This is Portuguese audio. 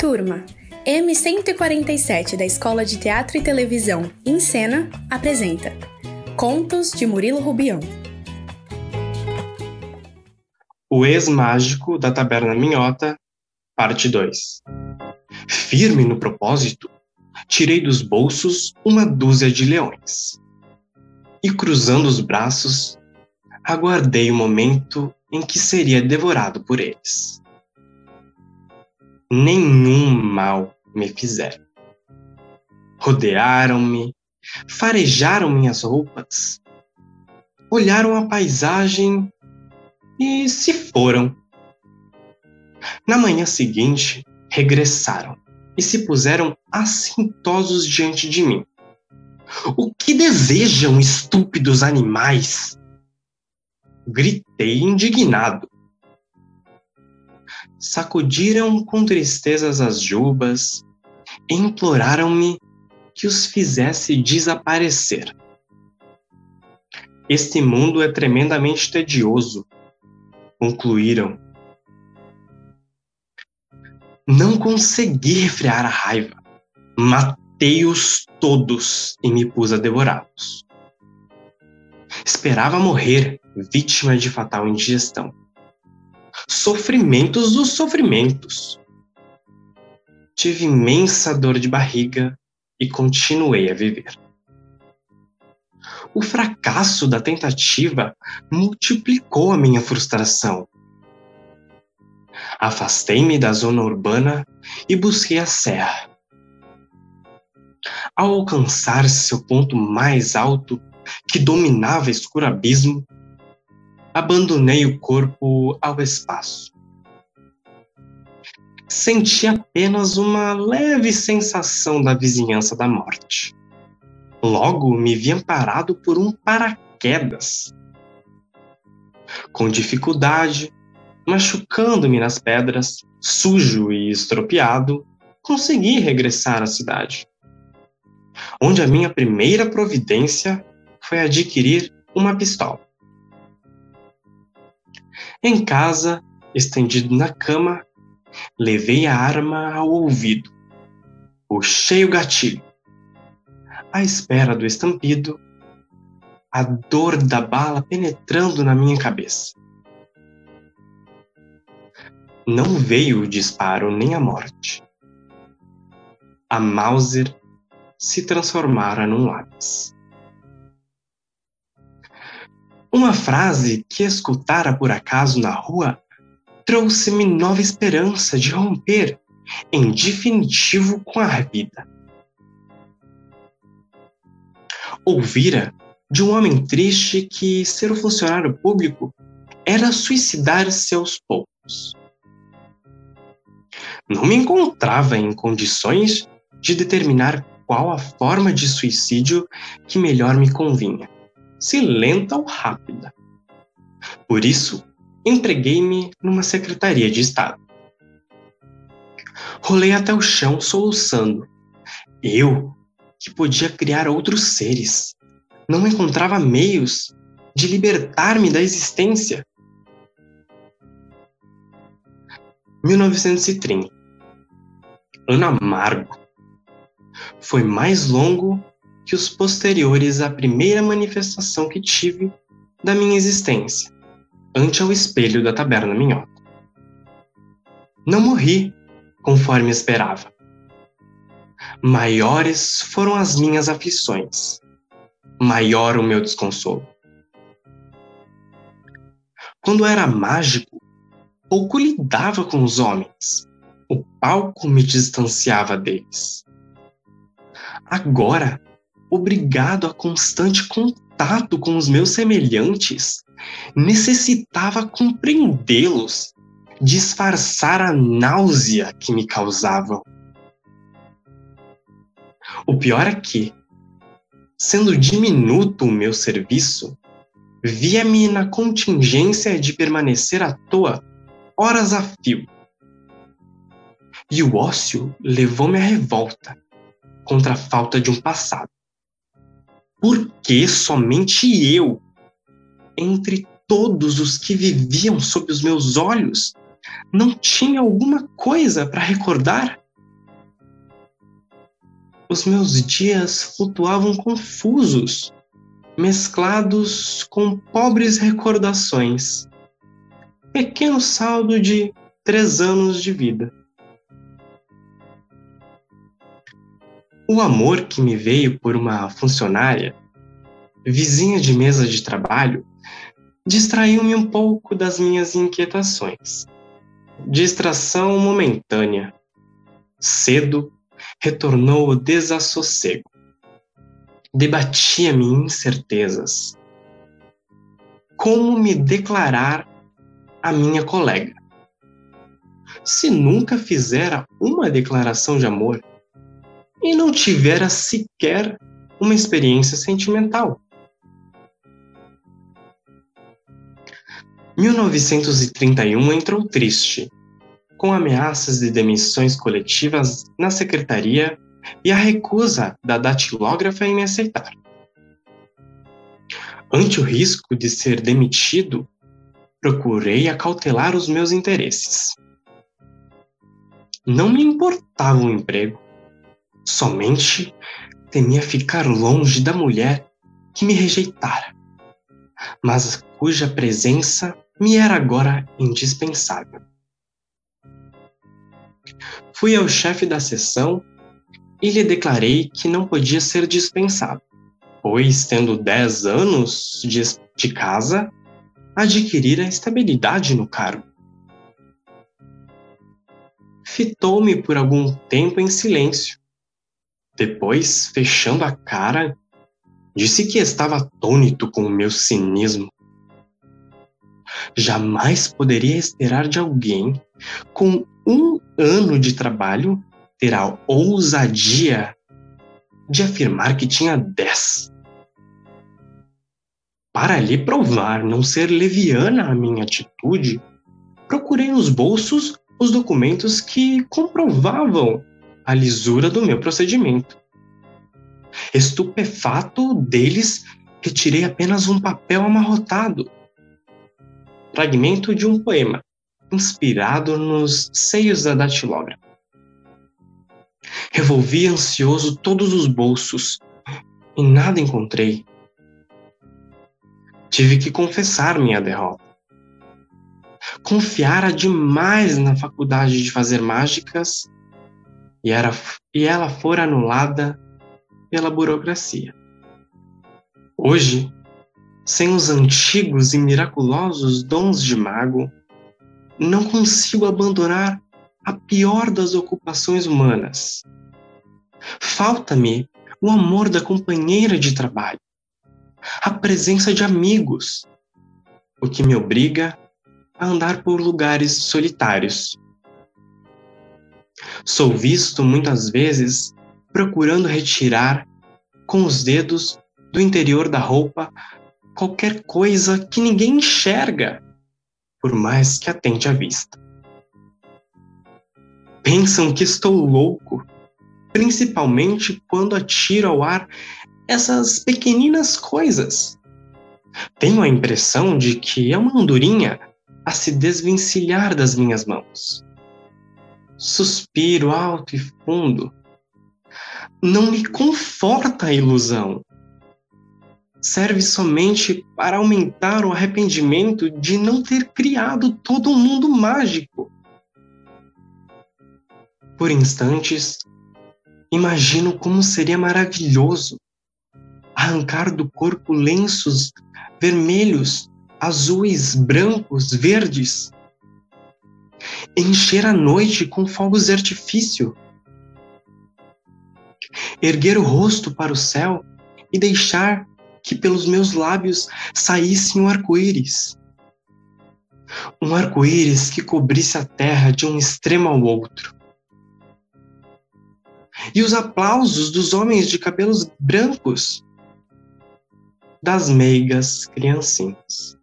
turma! M147 da Escola de Teatro e Televisão em Cena apresenta Contos de Murilo Rubião. O ex-mágico da Taberna Minhota, parte 2. Firme no propósito, tirei dos bolsos uma dúzia de leões. E cruzando os braços, aguardei o momento em que seria devorado por eles. Nenhum mal me fizeram. Rodearam-me, farejaram minhas roupas, olharam a paisagem e se foram. Na manhã seguinte, regressaram e se puseram assintosos diante de mim. O que desejam, estúpidos animais? Gritei indignado. Sacudiram com tristezas as jubas e imploraram-me que os fizesse desaparecer. Este mundo é tremendamente tedioso, concluíram. Não consegui refrear a raiva. Matei-os todos e me pus a devorá-los. Esperava morrer, vítima de fatal indigestão. Sofrimentos dos sofrimentos. Tive imensa dor de barriga e continuei a viver. O fracasso da tentativa multiplicou a minha frustração. Afastei-me da zona urbana e busquei a serra. Ao alcançar seu ponto mais alto, que dominava escuro abismo, abandonei o corpo ao espaço. Senti apenas uma leve sensação da vizinhança da morte. Logo me vi amparado por um paraquedas. Com dificuldade, machucando-me nas pedras, sujo e estropiado, consegui regressar à cidade, onde a minha primeira providência foi adquirir uma pistola. Em casa, estendido na cama, levei a arma ao ouvido, puxei o gatilho. À espera do estampido, a dor da bala penetrando na minha cabeça. Não veio o disparo nem a morte. A Mauser se transformara num lápis. Uma frase que escutara por acaso na rua trouxe-me nova esperança de romper em definitivo com a vida. Ouvira de um homem triste que ser funcionário público era suicidar-se aos poucos. Não me encontrava em condições de determinar qual a forma de suicídio que melhor me convinha se lenta ou rápida. Por isso, entreguei-me numa secretaria de Estado. Rolei até o chão soluçando. Eu, que podia criar outros seres, não encontrava meios de libertar-me da existência. 1930. Ano amargo. Foi mais longo que os posteriores à primeira manifestação que tive da minha existência, ante ao espelho da taberna minhota. Não morri, conforme esperava. Maiores foram as minhas aflições, maior o meu desconsolo. Quando era mágico, pouco lidava com os homens. O palco me distanciava deles. Agora obrigado a constante contato com os meus semelhantes, necessitava compreendê-los, disfarçar a náusea que me causavam. O pior é que, sendo diminuto o meu serviço, via-me na contingência de permanecer à toa horas a fio. E o ócio levou-me à revolta contra a falta de um passado. Por que somente eu, entre todos os que viviam sob os meus olhos, não tinha alguma coisa para recordar? os meus dias flutuavam confusos, mesclados com pobres recordações. Pequeno saldo de três anos de vida. O amor que me veio por uma funcionária, vizinha de mesa de trabalho, distraiu-me um pouco das minhas inquietações. Distração momentânea. Cedo retornou o desassossego. Debatia-me incertezas. Como me declarar a minha colega? Se nunca fizera uma declaração de amor, e não tivera sequer uma experiência sentimental. 1931 entrou triste, com ameaças de demissões coletivas na secretaria e a recusa da datilógrafa em me aceitar. Ante o risco de ser demitido, procurei acautelar os meus interesses. Não me importava o emprego, Somente temia ficar longe da mulher que me rejeitara, mas cuja presença me era agora indispensável. Fui ao chefe da sessão e lhe declarei que não podia ser dispensado, pois, tendo dez anos de, de casa, adquirira estabilidade no cargo. Fitou-me por algum tempo em silêncio, depois, fechando a cara, disse que estava atônito com o meu cinismo. Jamais poderia esperar de alguém com um ano de trabalho ter a ousadia de afirmar que tinha dez. Para lhe provar não ser leviana a minha atitude, procurei nos bolsos os documentos que comprovavam a lisura do meu procedimento. Estupefato deles, retirei apenas um papel amarrotado. Fragmento de um poema, inspirado nos seios da datilógrafa. Revolvi ansioso todos os bolsos e nada encontrei. Tive que confessar minha derrota. Confiara demais na faculdade de fazer mágicas e, era, e ela for anulada pela burocracia. Hoje, sem os antigos e miraculosos dons de mago, não consigo abandonar a pior das ocupações humanas. Falta-me o amor da companheira de trabalho, a presença de amigos, o que me obriga a andar por lugares solitários Sou visto muitas vezes procurando retirar com os dedos do interior da roupa qualquer coisa que ninguém enxerga, por mais que atente à vista. Pensam que estou louco, principalmente quando atiro ao ar essas pequeninas coisas. Tenho a impressão de que é uma andorinha a se desvencilhar das minhas mãos suspiro alto e fundo. Não me conforta a ilusão. Serve somente para aumentar o arrependimento de não ter criado todo um mundo mágico. Por instantes, imagino como seria maravilhoso arrancar do corpo lenços vermelhos, azuis, brancos, verdes encher a noite com fogos de artifício, erguer o rosto para o céu e deixar que pelos meus lábios saísse um arco-íris. Um arco-íris que cobrisse a terra de um extremo ao outro. E os aplausos dos homens de cabelos brancos, das meigas criancinhas.